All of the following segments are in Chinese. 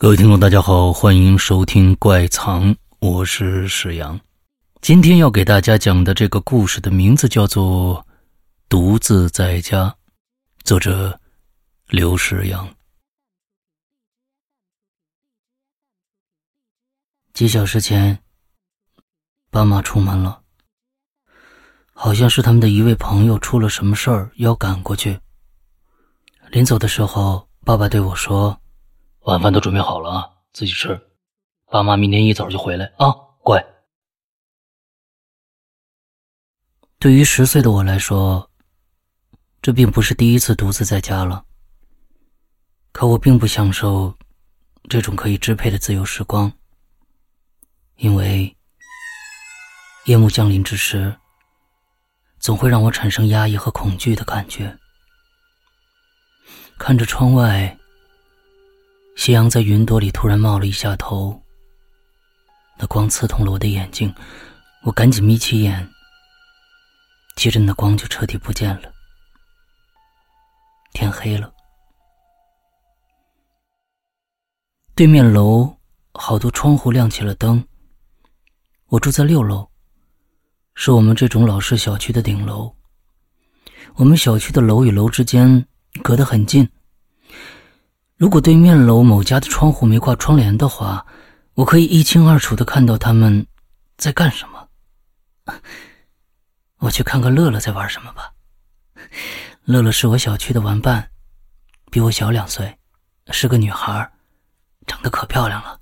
各位听众，大家好，欢迎收听《怪藏》，我是史阳。今天要给大家讲的这个故事的名字叫做《独自在家》，作者刘世阳。几小时前，爸妈出门了，好像是他们的一位朋友出了什么事儿，要赶过去。临走的时候，爸爸对我说。晚饭都准备好了啊，自己吃。爸妈明天一早就回来啊，乖。对于十岁的我来说，这并不是第一次独自在家了。可我并不享受这种可以支配的自由时光，因为夜幕降临之时，总会让我产生压抑和恐惧的感觉。看着窗外。夕阳在云朵里突然冒了一下头，那光刺痛了我的眼睛，我赶紧眯起眼，接着那光就彻底不见了。天黑了，对面楼好多窗户亮起了灯。我住在六楼，是我们这种老式小区的顶楼。我们小区的楼与楼之间隔得很近。如果对面楼某家的窗户没挂窗帘的话，我可以一清二楚的看到他们在干什么。我去看看乐乐在玩什么吧。乐乐是我小区的玩伴，比我小两岁，是个女孩，长得可漂亮了。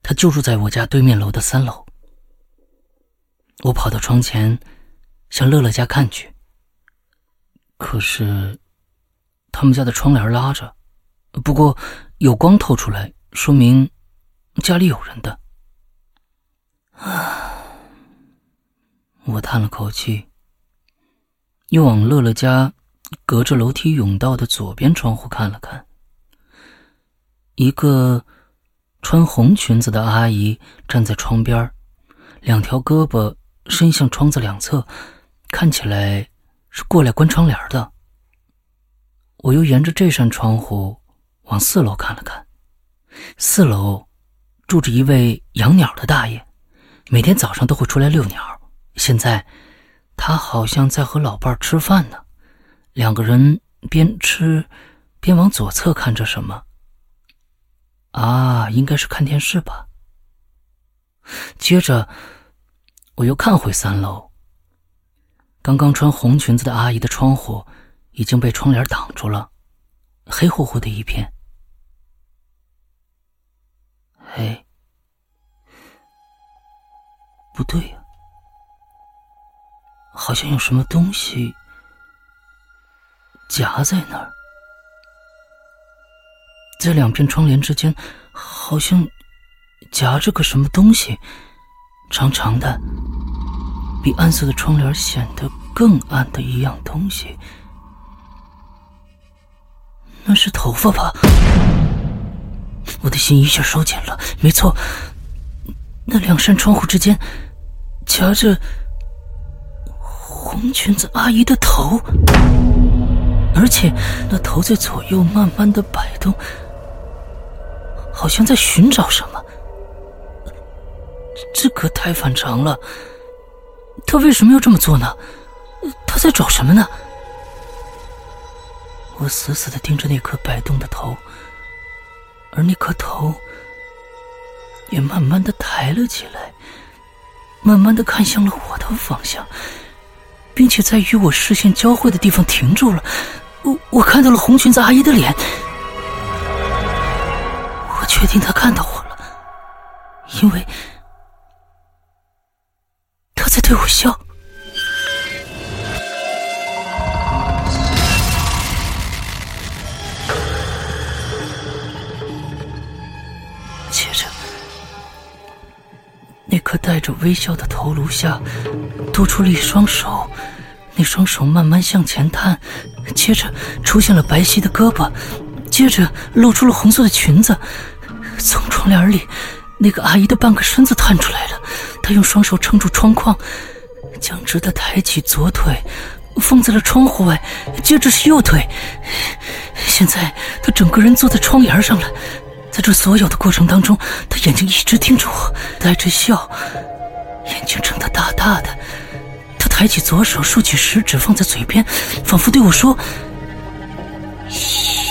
她就住在我家对面楼的三楼。我跑到窗前，向乐乐家看去。可是，他们家的窗帘拉着。不过，有光透出来，说明家里有人的。啊！我叹了口气，又往乐乐家隔着楼梯甬道的左边窗户看了看。一个穿红裙子的阿姨站在窗边，两条胳膊伸向窗子两侧，看起来是过来关窗帘的。我又沿着这扇窗户。往四楼看了看，四楼住着一位养鸟的大爷，每天早上都会出来遛鸟。现在他好像在和老伴吃饭呢，两个人边吃边往左侧看着什么。啊，应该是看电视吧。接着我又看回三楼，刚刚穿红裙子的阿姨的窗户已经被窗帘挡住了。黑乎乎的一片，嘿，不对呀，好像有什么东西夹在那儿，在两片窗帘之间，好像夹着个什么东西，长长的，比暗色的窗帘显得更暗的一样东西。那是头发吧？我的心一下收紧了。没错，那两扇窗户之间夹着红裙子阿姨的头，而且那头在左右慢慢的摆动，好像在寻找什么。这可太反常了。他为什么要这么做呢？他在找什么呢？我死死的盯着那颗摆动的头，而那颗头也慢慢的抬了起来，慢慢的看向了我的方向，并且在与我视线交汇的地方停住了。我我看到了红裙子阿姨的脸，我确定她看到我了，因为她在对我笑。颗带着微笑的头颅下，多出了一双手，那双手慢慢向前探，接着出现了白皙的胳膊，接着露出了红色的裙子。从窗帘里，那个阿姨的半个身子探出来了，她用双手撑住窗框，僵直的抬起左腿，放在了窗户外，接着是右腿，现在她整个人坐在窗沿上了，在这所有的过程当中，他眼睛一直盯着我，带着笑，眼睛睁得大大的。他抬起左手，竖起食指放在嘴边，仿佛对我说：“嘘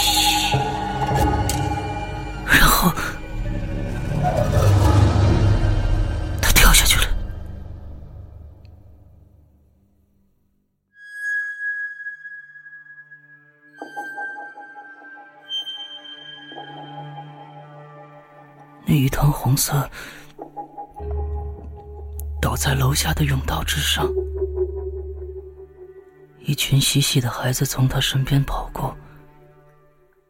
那一团红色倒在楼下的甬道之上，一群嬉戏的孩子从他身边跑过，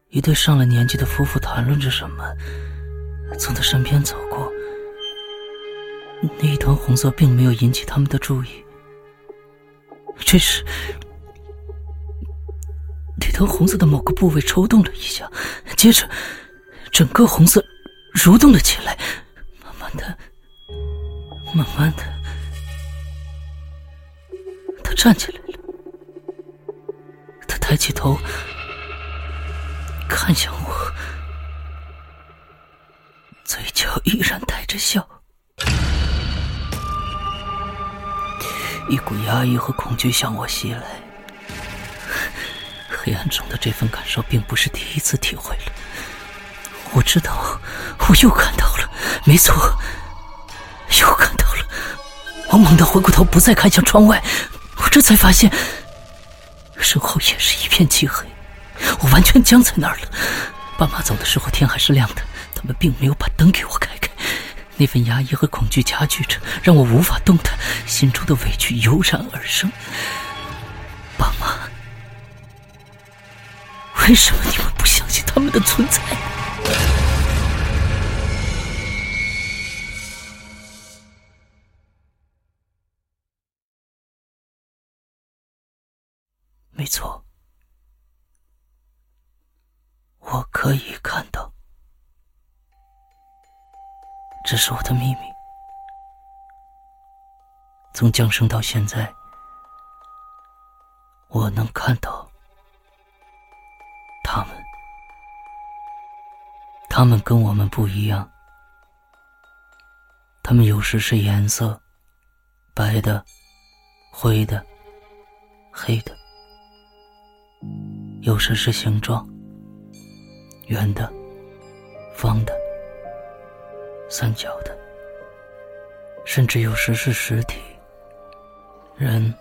一对上了年纪的夫妇谈论着什么，从他身边走过。那一团红色并没有引起他们的注意。这时，那团红色的某个部位抽动了一下，接着，整个红色。蠕动了起来，慢慢的，慢慢的，他站起来了。他抬起头，看向我，嘴角依然带着笑。一股压抑和恐惧向我袭来，黑暗中的这份感受并不是第一次体会了。我知道，我又看到了，没错，又看到了。我猛地回过头，不再看向窗外，我这才发现，身后也是一片漆黑，我完全僵在那儿了。爸妈走的时候天还是亮的，他们并没有把灯给我开开。那份压抑和恐惧加剧着，让我无法动弹，心中的委屈油然而生。爸妈，为什么你们不相信他们的存在？没错，我可以看到，这是我的秘密。从降生到现在，我能看到他们，他们跟我们不一样，他们有时是颜色，白的、灰的、黑的。有时是形状，圆的、方的、三角的，甚至有时是实体，人、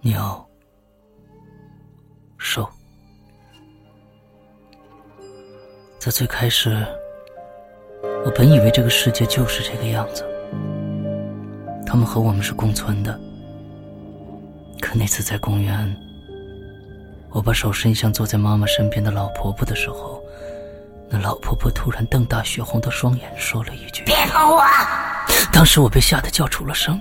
鸟、兽。在最开始，我本以为这个世界就是这个样子，他们和我们是共存的。可那次在公园。我把手伸向坐在妈妈身边的老婆婆的时候，那老婆婆突然瞪大血红的双眼，说了一句：“别碰我！”当时我被吓得叫出了声，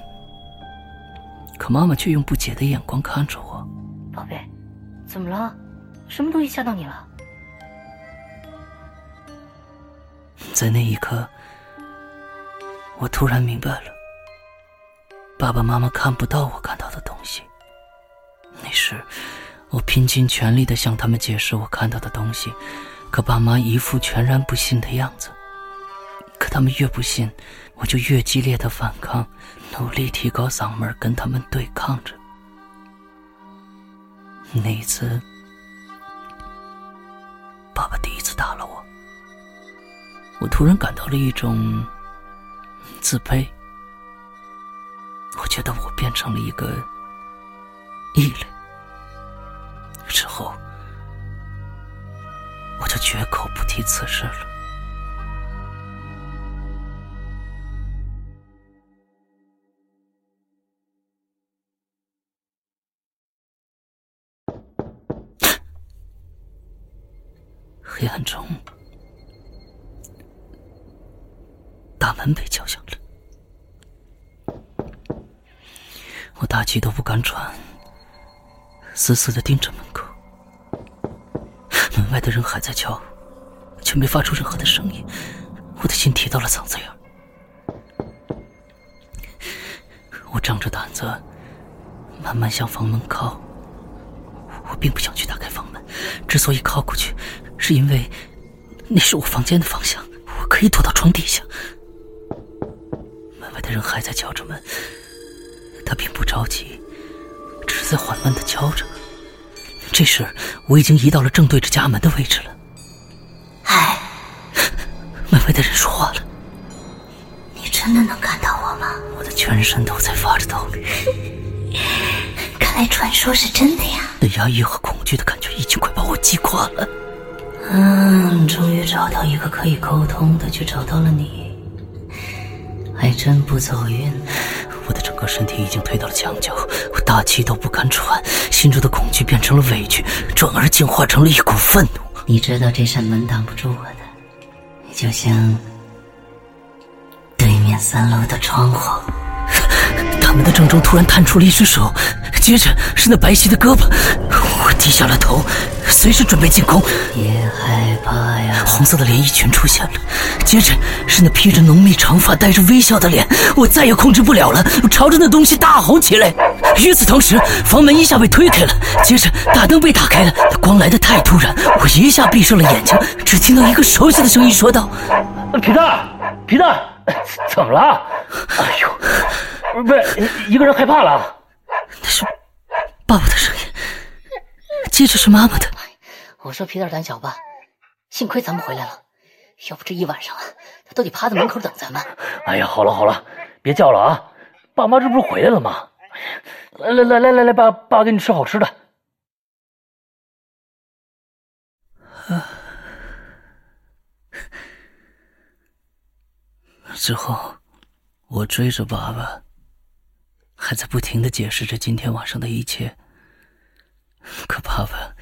可妈妈却用不解的眼光看着我：“宝贝，怎么了？什么东西吓到你了？”在那一刻，我突然明白了，爸爸妈妈看不到我看到的东西，那时。我拼尽全力的向他们解释我看到的东西，可爸妈一副全然不信的样子。可他们越不信，我就越激烈的反抗，努力提高嗓门跟他们对抗着。那一次，爸爸第一次打了我，我突然感到了一种自卑。我觉得我变成了一个异类。之后，我就绝口不提此事了。黑暗中，大门被敲响了，我大气都不敢喘。死死的盯着门口，门外的人还在敲，却没发出任何的声音。我的心提到了嗓子眼我仗着胆子，慢慢向房门靠。我并不想去打开房门，之所以靠过去，是因为那是我房间的方向，我可以躲到床底下。门外的人还在敲着门，他并不着急，是在缓慢的敲着。这时，我已经移到了正对着家门的位置了。哎，门外的人说话了。你真的能看到我吗？我的全身都在发着抖。看来传说是真的呀。那压抑和恐惧的感觉已经快把我击垮了。嗯，终于找到一个可以沟通的，却找到了你，还真不走运。我身体已经推到了墙角，我大气都不敢喘，心中的恐惧变成了委屈，转而进化成了一股愤怒。你知道这扇门挡不住我的，你就像对面三楼的窗户。大门的正中突然探出了一只手，接着是那白皙的胳膊。我低下了头，随时准备进攻。别害怕呀！红色的连衣裙出现了，接着是那披着浓密长发、带着微笑的脸。我再也控制不了了，我朝着那东西大吼起来。与此同时，房门一下被推开了，接着大灯被打开了。光来的太突然，我一下闭上了眼睛，只听到一个熟悉的声音说道：“皮蛋，皮蛋，怎么了？哎呦！”不是，一个人害怕了。那是爸爸的声音，接着是妈妈的。我说皮蛋胆小吧，幸亏咱们回来了，要不这一晚上啊，他都得趴在门口等咱们。哎呀，好了好了，别叫了啊！爸妈这不是回来了吗？来来来来来来，爸爸给你吃好吃的。之后，我追着爸爸。还在不停的解释着今天晚上的一切，可爸爸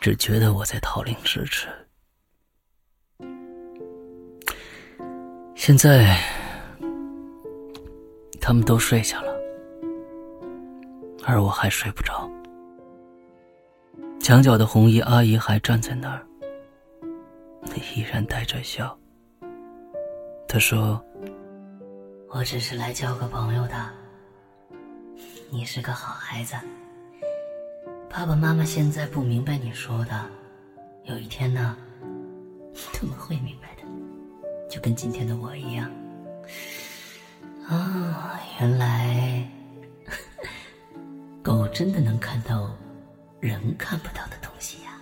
只觉得我在逃令支持。现在他们都睡下了，而我还睡不着。墙角的红衣阿姨还站在那儿，依然带着笑。她说：“我只是来交个朋友的。”你是个好孩子，爸爸妈妈现在不明白你说的，有一天呢，他们会明白的，就跟今天的我一样。啊，原来 狗真的能看到人看不到的东西呀！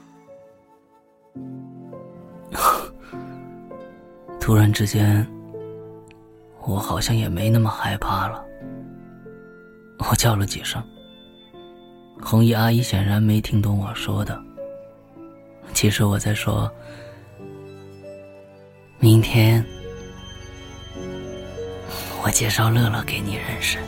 突然之间，我好像也没那么害怕了。我叫了几声，红衣阿姨显然没听懂我说的。其实我在说，明天我介绍乐乐给你认识。